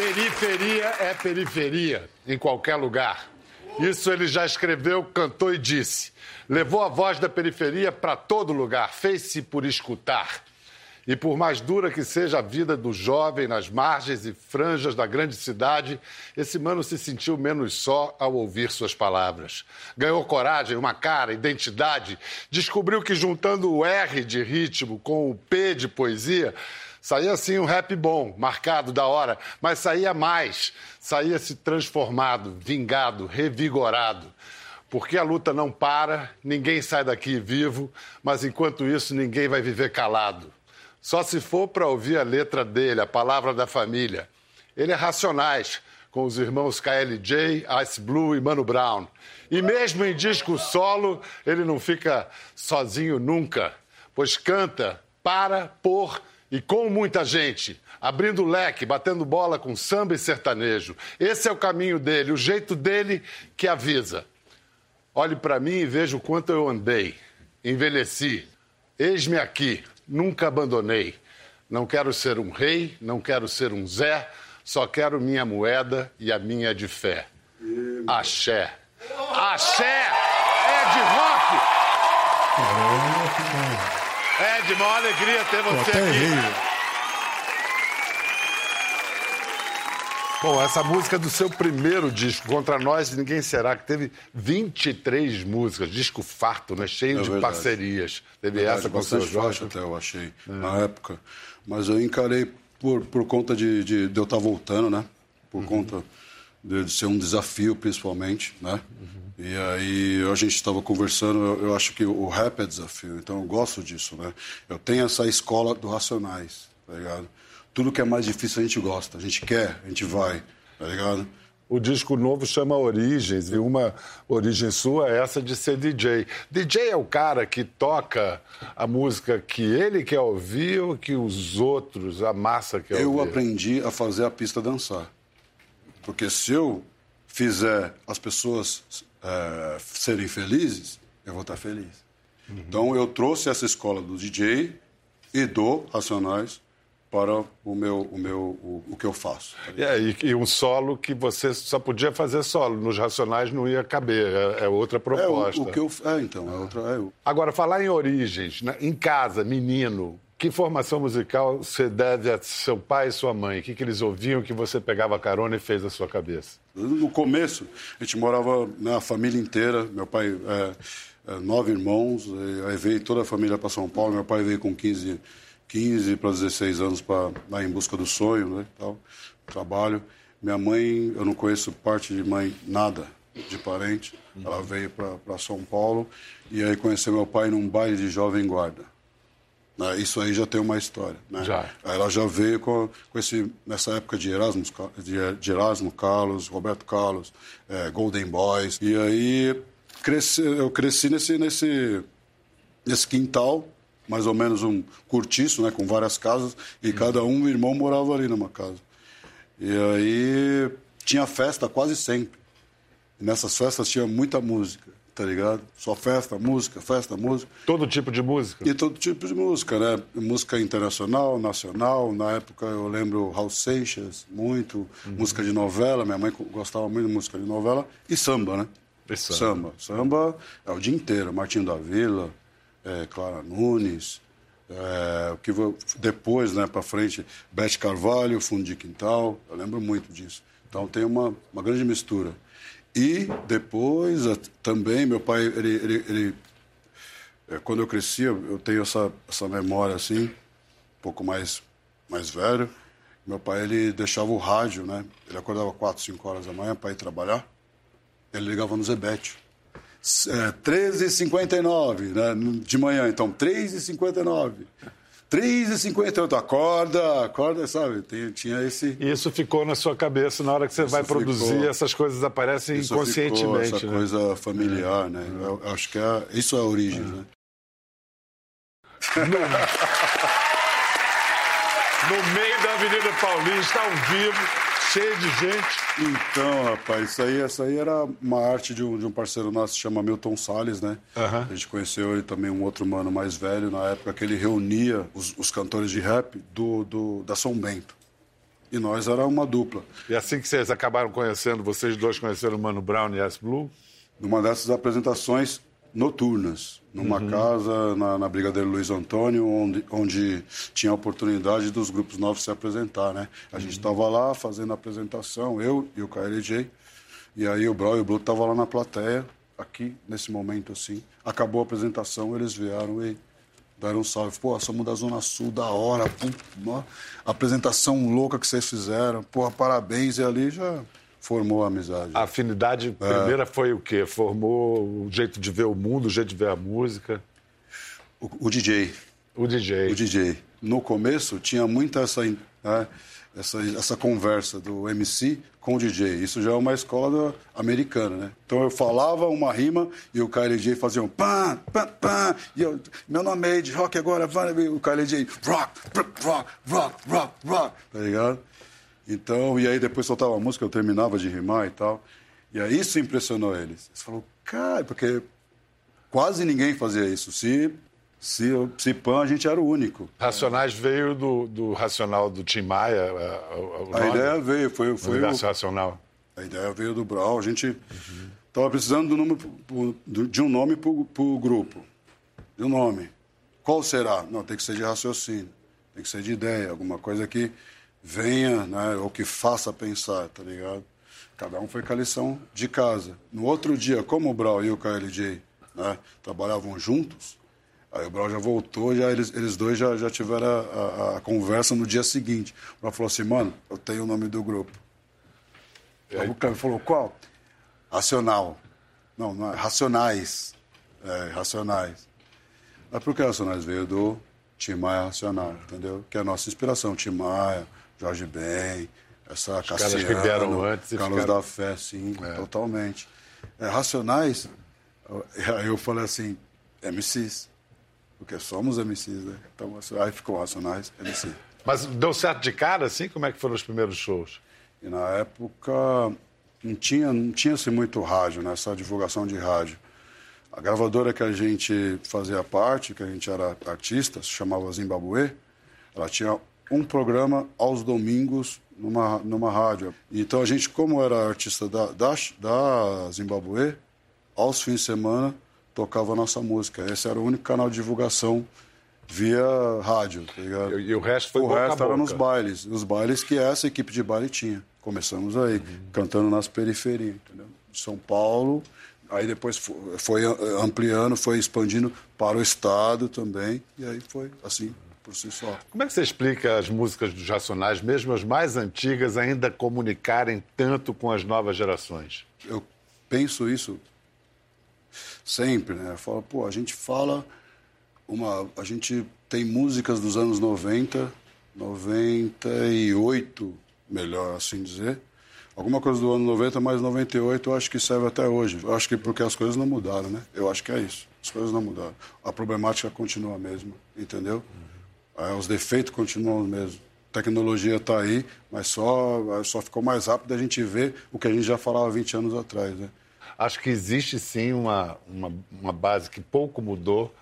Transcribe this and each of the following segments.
Periferia é periferia, em qualquer lugar. Isso ele já escreveu, cantou e disse. Levou a voz da periferia para todo lugar, fez-se por escutar. E por mais dura que seja a vida do jovem nas margens e franjas da grande cidade, esse mano se sentiu menos só ao ouvir suas palavras. Ganhou coragem, uma cara, identidade, descobriu que juntando o R de ritmo com o P de poesia, Saía assim um rap bom, marcado da hora, mas saía mais, saía se transformado, vingado, revigorado. Porque a luta não para, ninguém sai daqui vivo, mas enquanto isso ninguém vai viver calado. Só se for para ouvir a letra dele, a palavra da família. Ele é Racionais, com os irmãos KLJ, Ice Blue e Mano Brown. E mesmo em disco solo, ele não fica sozinho nunca, pois canta para, por e com muita gente, abrindo leque, batendo bola com samba e sertanejo. Esse é o caminho dele, o jeito dele que avisa. Olhe para mim e veja o quanto eu andei, envelheci. Eis-me aqui, nunca abandonei. Não quero ser um rei, não quero ser um Zé, só quero minha moeda e a minha de fé. Axé. Axé é de rock! Ed, uma alegria ter você aqui. Bom, essa música é do seu primeiro disco, Contra Nós Ninguém Será, que teve 23 músicas, disco farto, né? cheio É de verdade. parcerias. Teve Verdade, essa com o seu bastante faixa Jorge. até, eu achei, na época. Mas eu encarei por, por conta de, de, de eu estar voltando, né? Por conta de, de ser um desafio, principalmente, né? E aí a gente estava conversando, eu, eu acho que o rap é desafio, então eu gosto disso, né? Eu tenho essa escola do Racionais, tá ligado? Tudo que é mais difícil a gente gosta, a gente quer, a gente vai, tá ligado? O disco novo chama Origens, e uma origem sua é essa de ser DJ. DJ é o cara que toca a música que ele quer ouvir ou que os outros, a massa quer Eu ouvir? aprendi a fazer a pista dançar. Porque se eu fizer as pessoas eh, serem felizes, eu vou estar feliz. Então eu trouxe essa escola do DJ e do Racionais para o meu o meu o, o que eu faço. É, e, e um solo que você só podia fazer solo. Nos Racionais não ia caber, é, é outra É o, proposta. o que eu é então é outra é o- Agora, falar em origens, né? em casa, menino, que formação musical você deve a seu pai e sua mãe? O que, que eles ouviam que você pegava carona e fez a sua cabeça? No começo, a gente morava na família inteira. Meu pai, é, é, nove irmãos, aí veio toda a família para São Paulo. Meu pai veio com 15, 15 para 16 anos para lá em busca do sonho, né? Tal, trabalho. Minha mãe, eu não conheço parte de mãe, nada de parente. Ela veio para São Paulo e aí conheceu meu pai num baile de jovem guarda. Né, Isso aí já tem uma história. Né? Já. Ela já veio com, com esse, nessa época de Erasmo, de, de Erasmo Carlos, Roberto Carlos, eh, Golden Boys. E aí cresci, eu cresci nesse, nesse, nesse quintal, mais ou menos um cortiço, né, com várias casas, e cada um irmão morava ali numa casa. E aí tinha festa quase sempre. E nessas festas tinha muita música, tá ligado? Só festa, música, festa, música. Todo tipo de música? E todo tipo de música, né? Música internacional, nacional. Na época eu lembro Raul Seixas, muito. Música de novela, minha mãe gostava muito de música de novela. E samba, né? E samba. Samba. Samba é o dia inteiro. Martinho da Vila, é, Clara Nunes. é, o que vou- depois, né, para frente, Bete Carvalho, Fundo de Quintal. Eu lembro muito disso. Então tem uma, uma grande mistura. E depois também meu pai ele, ele, ele é, quando eu crescia, eu tenho essa, essa memória assim, um pouco mais, mais velho. Meu pai, ele deixava o rádio, né? Ele acordava 4, 5 horas da manhã para ir trabalhar. Ele ligava no Zebete. É, 13h59, né? De manhã, então, 3h59. 3h58, acorda, acorda, sabe? Tinha esse... Isso ficou na sua cabeça na hora que você vai ficou. produzir, essas coisas aparecem Isso ficou, inconscientemente. essa né? coisa familiar, né? Eu, acho que é, isso é a origem, né? No meio da Avenida Paulista, ao vivo, cheio de gente. Então, rapaz, isso aí, essa aí era uma arte de um, de um parceiro nosso que chama Milton Salles, né? Aham. A gente conheceu ele também, um outro mano mais velho, na época que ele reunia os, os cantores de rap do, do, da São Bento. E nós era uma dupla. E assim que vocês acabaram conhecendo, vocês dois conheceram o Mano Brown e Yes Blue? Numa dessas apresentações noturnas, numa uhum. casa na, na, Brigadeiro Luiz Antônio, onde, onde tinha a oportunidade dos grupos novos se apresentar, né? A uhum. gente estava lá fazendo a apresentação, eu e o KLJ, e aí o Brau e o Blue estavam lá na plateia, aqui, nesse momento assim. Acabou a apresentação, eles vieram e deram um salve. Pô, somos da Zona Sul, da hora, pô, apresentação louca que vocês fizeram, porra, parabéns, e ali já formou a amizade. A afinidade é. primeira foi o quê? Formou o jeito de ver o mundo, o jeito de ver a música? O, o DJ. O DJ. O DJ. No começo tinha muita essa, né, essa, essa conversa do MC com o DJ. Isso já é uma escola americana, né? Então eu falava uma rima e o KLJ fazia um pam, pam, pam. E eu, meu nome é Ed Rock agora, vai, o KLJ rock, rock, rock, rock, rock, tá ligado? Então, e aí depois soltava a música, eu terminava de rimar e tal. E aí isso impressionou eles. Eles falaram, cara, porque quase ninguém fazia isso. Se, se, se Pan, a gente era o único. Racionais veio do, do Racional do Tim Maia? A, a ideia veio, foi, foi o... Racional. A ideia veio do Brau. A gente estava uhum. precisando do nome, de um nome para o grupo. De um nome. Qual será? Não, tem que ser de raciocínio. Tem que ser de ideia, alguma coisa que venha, né, ou que faça pensar, tá ligado? Cada um foi com a lição de casa. No outro dia, como o Brau e o KLJ né, trabalhavam juntos, aí o Brau já voltou, já eles, eles dois já, já tiveram a, a, a conversa no dia seguinte. O Brau falou assim, mano, eu tenho o nome do grupo. Aí o cara falou, qual? Racional. Não, não é, Racionais. É, racionais. Mas por que Racionais? Veio do Tim Maia Racional, entendeu? Que é a nossa inspiração, Tim Maia, Jorge Ben, essa Os Cassiano, que vieram antes Carlos ficaram... da Fé, sim, é. totalmente. É, Racionais, aí eu falei assim, MCs, porque somos MCs, né? Então, aí ficou Racionais, MC. Mas deu certo de cara, assim? Como é que foram os primeiros shows? E na época não tinha, não tinha-se muito rádio, né? Só divulgação de rádio. A gravadora que a gente fazia parte, que a gente era artista, se chamava Zimbabue, ela tinha um programa aos domingos numa, numa rádio. Então a gente, como era artista da, da, da Zimbabue, aos fins de semana tocava a nossa música. Esse era o único canal de divulgação via rádio, tá ligado? E, e o resto foi O boca resto era nos bailes. Os bailes que essa equipe de baile tinha. Começamos aí, uhum. cantando nas periferias, entendeu? São Paulo, aí depois foi ampliando, foi expandindo para o estado também, e aí foi assim por si só. Como é que você explica as músicas dos Racionais, mesmo as mais antigas, ainda comunicarem tanto com as novas gerações? Eu penso isso sempre, né? Eu falo, pô, a gente fala uma, a gente tem músicas dos anos 90, 98, melhor assim dizer. Alguma coisa do ano 90, mas 98 eu acho que serve até hoje. Eu acho que porque as coisas não mudaram, né? Eu acho que é isso. As coisas não mudaram. A problemática continua a mesma, entendeu? Uhum. É, os defeitos continuam os mesmos. A tecnologia está aí, mas só, só ficou mais rápido a gente ver o que a gente já falava 20 anos atrás. Né? Acho que existe sim uma, uma, uma base que pouco mudou,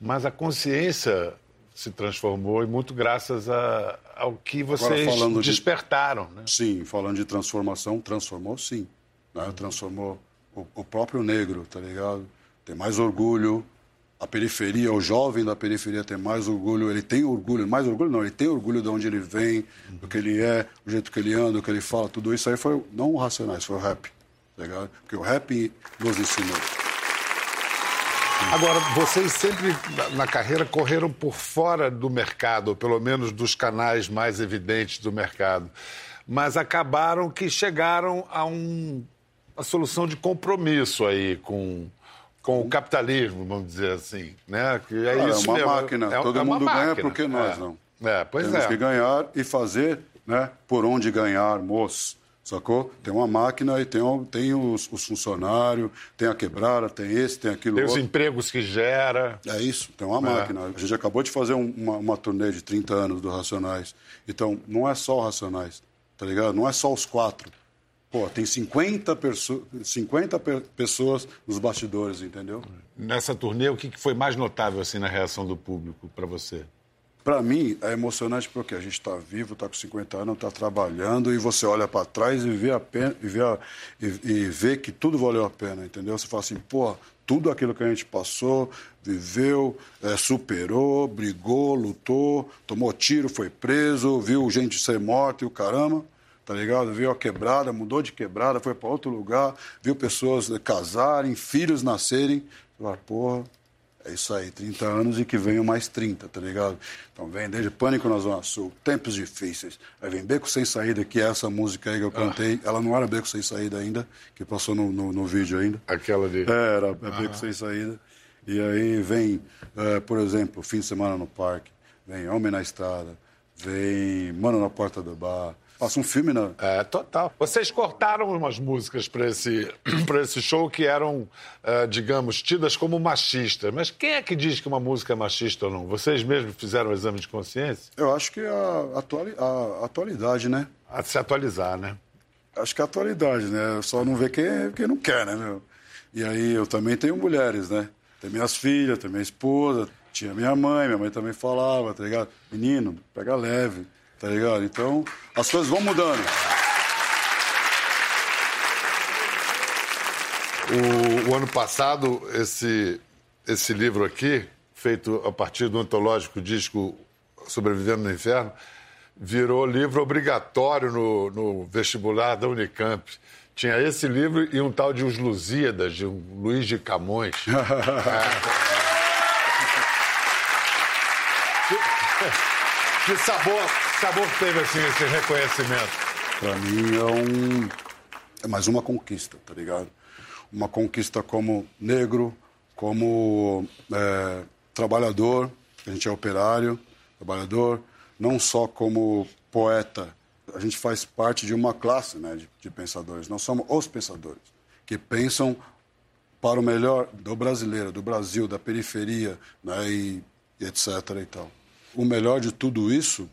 mas a consciência se transformou e muito graças a, ao que vocês despertaram. De, né? Sim, falando de transformação, transformou sim. Né? Transformou o, o, próprio negro, tá ligado? Tem mais orgulho, a periferia, o jovem da periferia tem mais orgulho, ele tem orgulho, mais orgulho não, ele tem orgulho de onde ele vem, do que ele é, o jeito que ele anda, o que ele fala, tudo isso aí foi não o Racionais, foi o rap, tá ligado? Porque o rap nos ensinou. Agora, vocês sempre na carreira correram por fora do mercado, ou pelo menos dos canais mais evidentes do mercado, mas acabaram que chegaram a um, uma solução de compromisso aí com com o capitalismo, vamos dizer assim, né? Que é, isso é uma mesmo. máquina. É, Todo é mundo ganha máquina. porque nós é. não. É, pois Temos é. que ganhar e fazer, né? Por onde ganharmos. Sacou? Tem uma máquina e tem, tem os, os, funcionários, tem a quebrada, tem esse, tem aquilo Tem outro. os empregos que gera. É isso, tem uma é. máquina. A gente acabou de fazer um, uma, uma turnê de 30 anos do Racionais. Então, não é só o Racionais, tá ligado? Não é só os quatro. Pô, tem 50, perso 50 pe pessoas nos bastidores, entendeu? Nessa turnê, o que foi mais notável assim na reação do público para você? Para mim, é emocionante porque a gente está vivo, está com 50 anos, está trabalhando e você olha para trás e vê, a pena, e, vê a, e, e, vê que tudo valeu a pena, entendeu? Você fala assim, pô, tudo aquilo que a gente passou, viveu, é, superou, brigou, lutou, tomou tiro, foi preso, viu gente ser morta e o caramba, tá ligado? Viu a quebrada, mudou de quebrada, foi para outro lugar, viu pessoas casarem, filhos nascerem. Fala, porra, é isso aí, 30 anos e que venham mais 30, tá ligado? Então vem desde Pânico na Zona Sul, Tempos Difíceis, aí vem Beco Sem Saída, que é essa música aí que eu cantei. Ah. Ela não era Beco Sem Saída ainda, que passou no, no, no vídeo ainda. Aquela de... É, era é Beco Sem Saída. E aí vem, é, por exemplo, Fim de Semana no Parque, vem Homem na Estrada, vem Mano na Porta do Bar, Passa um filme, né? É, total. Vocês cortaram umas músicas para esse, esse show que eram, uh, digamos, tidas como machistas. Mas quem é que diz que uma música é machista ou não? Vocês mesmos fizeram o exame de consciência? Eu acho que a, atuali a atualidade, né? A se atualizar, né? Acho que a atualidade, né? Só não vê quem, quem não quer, né, meu? E aí eu também tenho mulheres, né? Tem minhas filhas, tem minha esposa, tinha minha mãe, minha mãe também falava, tá ligado? Menino, pega leve. Tá ligado? Então, as coisas vão mudando. O, o, ano passado, esse, esse livro aqui, feito a partir do antológico disco Sobrevivendo no Inferno, virou livro obrigatório no, no vestibular da Unicamp. Tinha esse livro e um tal de Os Lusíadas, de um Luiz de Camões. que sabor sabor teve assim, esse reconhecimento? Para mim é um. É mais uma conquista, tá ligado? Uma conquista como negro, como é, trabalhador, a gente é operário, trabalhador, não só como poeta. A gente faz parte de uma classe né, de, de pensadores. Nós somos os pensadores que pensam para o melhor do brasileiro, do Brasil, da periferia, né, e etc. E tal. O melhor de tudo isso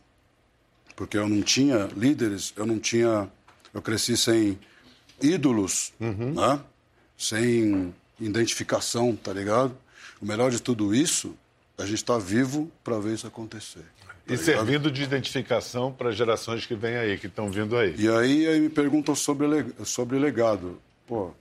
porque eu não tinha líderes, eu não tinha. Eu cresci sem ídolos, uhum. né? sem identificação, tá ligado? O melhor de tudo isso, a gente está vivo para ver isso acontecer. Tá e servindo de identificação para gerações que vêm aí, que estão vindo aí. E aí, aí me perguntam sobre, sobre legado. Pô,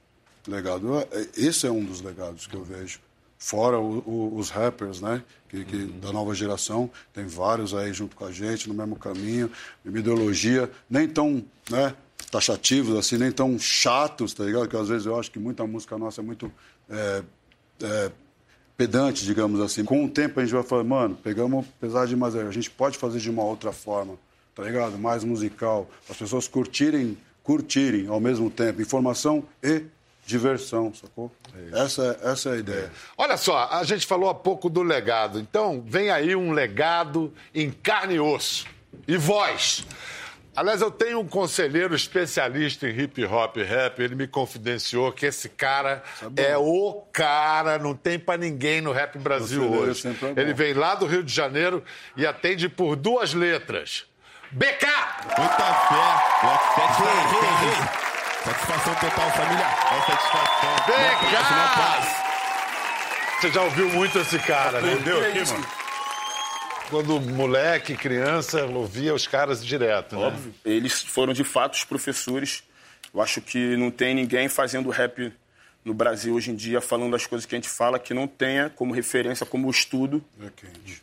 legado, é, esse é um dos legados que eu vejo fora o, o, os rappers, né? Que, que uhum. Da nova geração, tem vários aí junto com a gente, no mesmo caminho, uma ideologia nem tão né, taxativos, assim, nem tão chatos, tá ligado? Que às vezes eu acho que muita música nossa é muito é, é, pedante, digamos assim. Com o tempo a gente vai falar, mano, pegamos pesado demais, a gente pode fazer de uma outra forma, tá ligado? Mais musical, as pessoas curtirem, curtirem ao mesmo tempo informação e diversão, sacou? É essa, essa é a ideia. Olha só, a gente falou há pouco do legado. Então, vem aí um legado em carne e osso. E voz. Aliás, eu tenho um conselheiro especialista em hip hop e rap. Ele me confidenciou que esse cara é, é o cara, não tem para ninguém no rap Brasil hoje. É ele vem lá do Rio de Janeiro e atende por duas letras. BK! Muita fé! Satisfação total, família. É satisfação. Vem cá! Você já ouviu muito esse cara, né? Entendeu aqui, mano? Quando moleque, criança, ouvia os caras direto, né? Óbvio. Eles foram, de fato, os professores. Eu acho que não tem ninguém fazendo rap no Brasil hoje em dia, falando as coisas que a gente fala, que não tenha como referência, como estudo. É quente.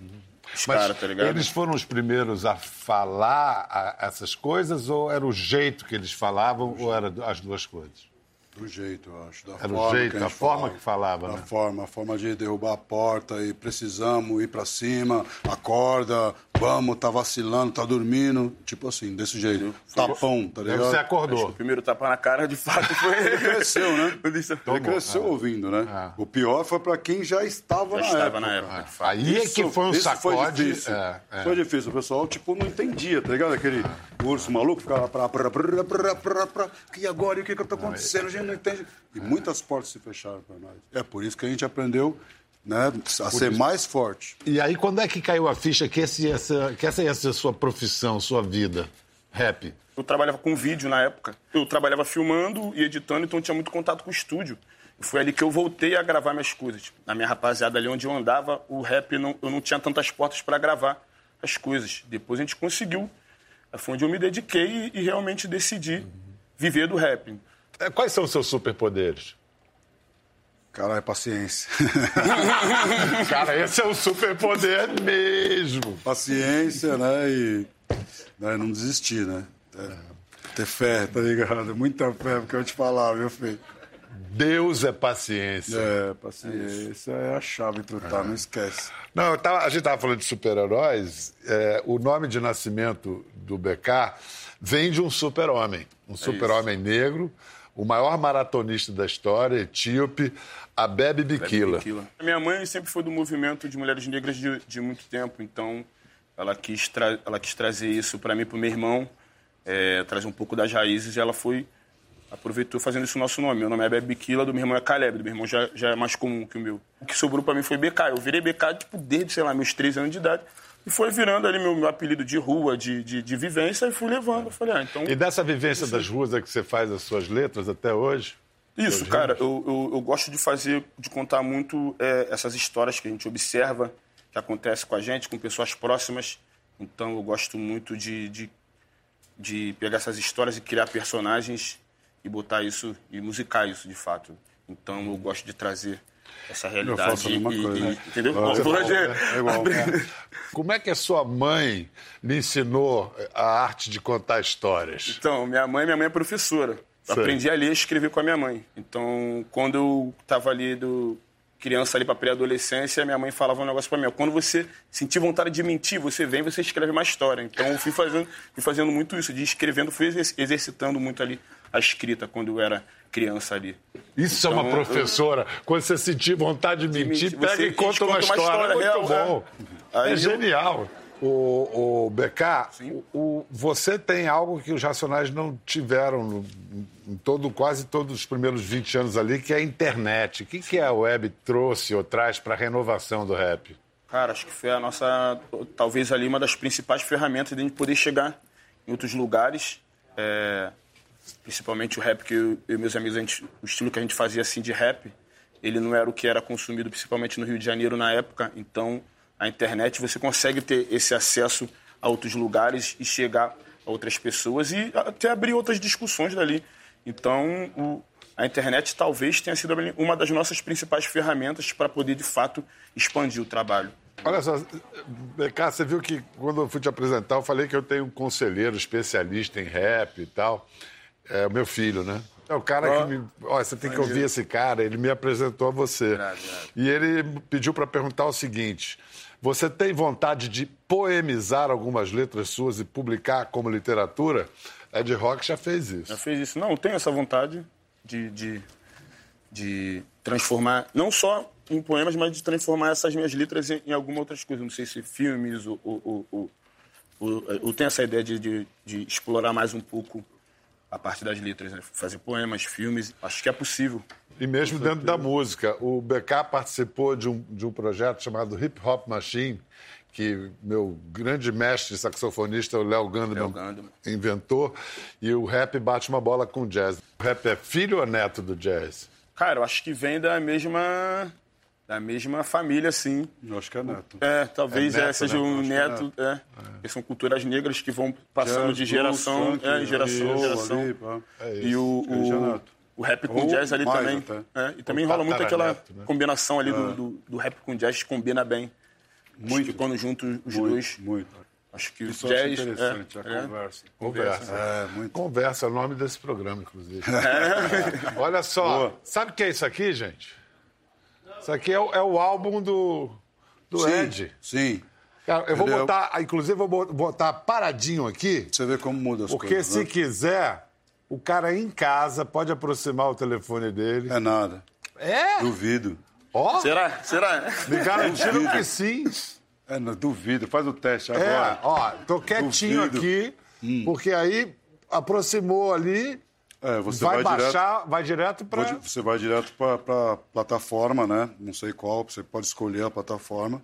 Os Mas cara, tá eles foram os primeiros a falar a, essas coisas ou era o jeito que eles falavam ou era as duas coisas? Do jeito, eu acho. Da Era o jeito, a, a forma falava. que falava, da né? forma, a forma de derrubar a porta e precisamos ir para cima, acorda, vamos, tá vacilando, tá dormindo. Tipo assim, desse jeito. Tapão, tá ligado? Você acordou. o primeiro tapa na cara, de fato, foi... Ele cresceu, né? Ele cresceu ouvindo, né? É. O pior foi para quem já estava já na estava época. na época. Aí é que foi um sacode. Foi difícil. É, é. Foi difícil. O pessoal, tipo, não entendia, tá ligado? Aquele urso maluco ficava pra... pra, pra, pra, pra, pra, e agora? E o que que tá acontecendo? Gente não entende. E muitas portas se fecharam para nós. É por isso que a gente aprendeu né, a ser mais forte. E aí, quando é que caiu a ficha que, esse, essa, que essa ia ser a sua profissão, sua vida? Rap? Eu trabalhava com vídeo na época. Eu trabalhava filmando e editando, então tinha muito contato com o estúdio. E foi ali que eu voltei a gravar minhas coisas. Na minha rapaziada, ali onde eu andava, o rap, não, eu não tinha tantas portas para gravar. as coisas. Depois a gente conseguiu. Foi onde eu me dediquei e, e realmente decidi viver do rap. É, Quais são os seus superpoderes? Caralho, paciência. Cara, esse é um superpoder mesmo. paciência, né? E né, não desistir, né? É, ter fé, tá ligado? Muita fé, porque eu te falar, viu, filho? Deus é paciência. É, paciência é a chave pro tá, não esquece. Não, tava- a gente estava falando de super-heróis. é, o nome de nascimento do BK vem de um super-homem. Um super-homem negro, o maior maratonista da história, etíope, Abebe Bikila. A minha mãe sempre foi do movimento de mulheres negras de, de muito tempo, então ela quis, tra- ela quis trazer isso para mim, para o meu irmão, é, trazer um pouco das raízes, e ela foi, aproveitou fazendo isso o nosso nome. Meu nome é Bebe Bikila, do meu irmão é Caleb, do meu irmão já, já é mais comum que o meu. O que sobrou para mim foi BK. Eu virei BK tipo, desde, sei lá, meus 13 anos de idade. E foi virando ali meu, meu apelido de rua, de, de, de vivência, e fui levando. Falei, ah, então. E dessa vivência das ruas é que você faz as suas letras até hoje? Isso, cara, eu, eu, eu gosto de fazer, de contar muito é, essas histórias que a gente observa, que acontece com a gente, com pessoas próximas. Então eu gosto muito de, de, de pegar essas histórias e criar personagens e botar isso, e musicar isso de fato. Então eu gosto de trazer essa realidade. faço a mesma e- coisa, e-? Entendeu? Ah, Por hoje é igual. Como é que a sua mãe lhe ensinou a arte de contar histórias? Então, minha mãe, minha mãe é professora. Eu Sei. aprendi a ler e escrever com a minha mãe. Então, quando eu estava ali do criança ali para pré-adolescência, minha mãe falava um negócio para mim. Quando você sentir vontade de mentir, você vem, e você escreve uma história. Então, eu fui fazendo, fui fazendo muito isso, de escrevendo, fui exer- exercitando muito ali a escrita quando eu era criança ali. Isso é uma Então, eu- professora. Quando você sentir vontade de mentir, mentir, pega você e conta uma conta uma história. história Muito real, bom. é. Aí É eu- genial. O, o BK, o, o- você tem algo que os Racionais não tiveram no- em todo, quase todos os primeiros 20 anos ali, que é a internet. O que, que a web trouxe ou traz para a renovação do rap? Cara, acho que foi a nossa, talvez ali, uma das principais ferramentas de a gente poder chegar em outros lugares. É, principalmente o rap que eu, e meus amigos, gente- o estilo que a gente fazia assim de rap, ele não era o que era consumido principalmente no Rio de Janeiro na época. Então, a internet, você consegue ter esse acesso a outros lugares e chegar a outras pessoas e até abrir outras discussões dali. Então, o- a internet talvez tenha sido uma das nossas principais ferramentas para poder, de fato, expandir o trabalho. Olha só, BK, você viu que quando eu fui te apresentar, eu falei que eu tenho um conselheiro especialista em rap e tal. É o meu filho, né? É o cara Ó. que me. Olha, você tem que ouvir esse cara, ele me apresentou a você. Irado. E ele pediu para perguntar o seguinte: você tem vontade de poemizar algumas letras suas e publicar como literatura? Ed Rock já fez Já isso. fez isso. Não, eu tenho essa vontade de, de, de transformar, não só em poemas, mas de transformar essas minhas letras em, em alguma outras coisas. Não sei se filmes ou. ou, ou, ou- ou- eu tenho essa ideia de, de, de explorar mais um pouco a parte das letras, né? fazer poemas, filmes. Acho que é possível. E mesmo dentro da música. O BK participou de um, de um projeto chamado Hip Hop Machine, que meu grande mestre saxofonista, o Léo Gandeman, Léo Gandeman. inventou. E o rap bate uma bola com o jazz. O rap é filho ou neto do jazz? Cara, eu acho que vem da mesma. Da mesma família. Eu acho que é neto. É, talvez É neto, é, seja né? um é neto, é. Porque São culturas negras que vão passando Jazz, de blues, geração funk, é, em geração em geração. ali, pá. E o, é o, neto. o rap com Ou jazz ali também. até. É, e também Ou rola muito aquela tataraneto, né? combinação ali do, do, do rap com jazz, combina bem. Muito. que quando junto os Muito, dois, muito. acho que o Isso acho jazz... interessante, é, a é. conversa. Conversa. É, muito. Conversa é o nome desse programa, inclusive. Olha só, Boa. sabe o que é isso aqui, gente? Isso aqui é o, é o álbum do, do Sim, Ed. sim. Cara, eu vou é o- botar, inclusive, vou bo- botar paradinho aqui, Você vê como muda as porque coisas. se né? quiser, o cara em casa pode aproximar o telefone dele. É nada. É? Duvido. Ó, Será? Será? me garantiram que sim. É, não, duvido. Faz o teste É, agora. ó, tô quietinho Duvido. aqui, porque aí aproximou ali, É, você vai, vai, direto. baixar, vai direto pra... Pode- Você vai direto para a plataforma, né? Não sei qual, você pode escolher a plataforma.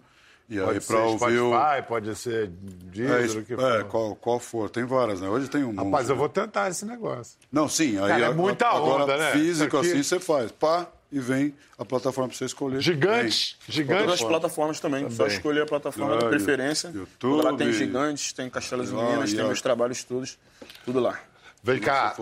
E aí, Pode ser para ouvir o. Spotify, pode ser É, Deezer, isso- o que é, for. qual, qual for. Tem várias, né? Hoje tem um monte. Rapaz, eu né? vou tentar esse negócio. Não, sim. Aí, Cara, é a- muita agora, onda, né? Físico assim, você faz. Pá, e vem a plataforma para você escolher. Gigantes, Vem. gigantes. Todas as plataformas também. Só escolher a plataforma Ah, da preferência. YouTube. Lá tem Gigantes, tem Castelos e Ah, Meninas, e tem ó. meus trabalhos todos. Tudo lá. Vem cá,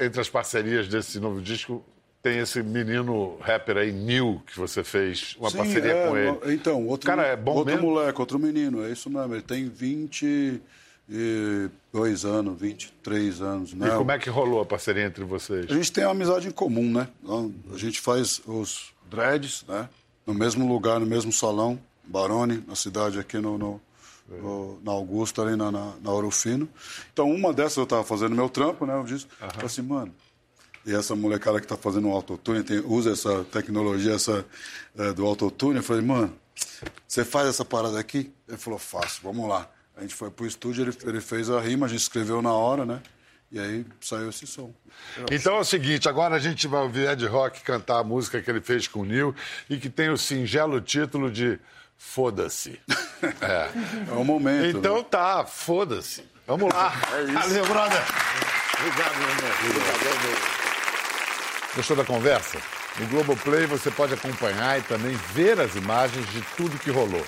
entre as parcerias desse novo disco, tem esse menino rapper aí, Nil, que você fez uma Sim, parceria é, com ele. Então, outro, Cara, é bom outro mesmo? moleque, outro menino, é isso mesmo. Ele tem 22 anos, 23 anos, né? E como é que rolou a parceria entre vocês? A gente tem uma amizade em comum, né? Então, A gente faz os dreads, né? No mesmo lugar, no mesmo salão, Barone, na cidade aqui no, no- no- na Augusta, ali na, na, na Ouro Fino. Então, uma dessas eu tava fazendo meu trampo, né? Eu disse, falei assim, mano, e essa molecada que tá fazendo um autotune, tem, usa essa tecnologia essa, eh, do autotune, eu falei, mano, você faz essa parada aqui? Ele falou, faço, vamos lá. A gente foi pro estúdio, ele, ele fez a rima, a gente escreveu na hora, né? E aí saiu esse som. Então é o seguinte, agora a gente vai ouvir Ed Rock cantar a música que ele fez com o Nil e que tem o singelo título de Foda-se. É. É o momento. Então né? tá, foda-se. Vamos lá. É isso. Valeu, brother. Obrigado, meu irmão. Gostou da conversa? No Globoplay você pode acompanhar e também ver as imagens de tudo que rolou.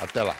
Até lá.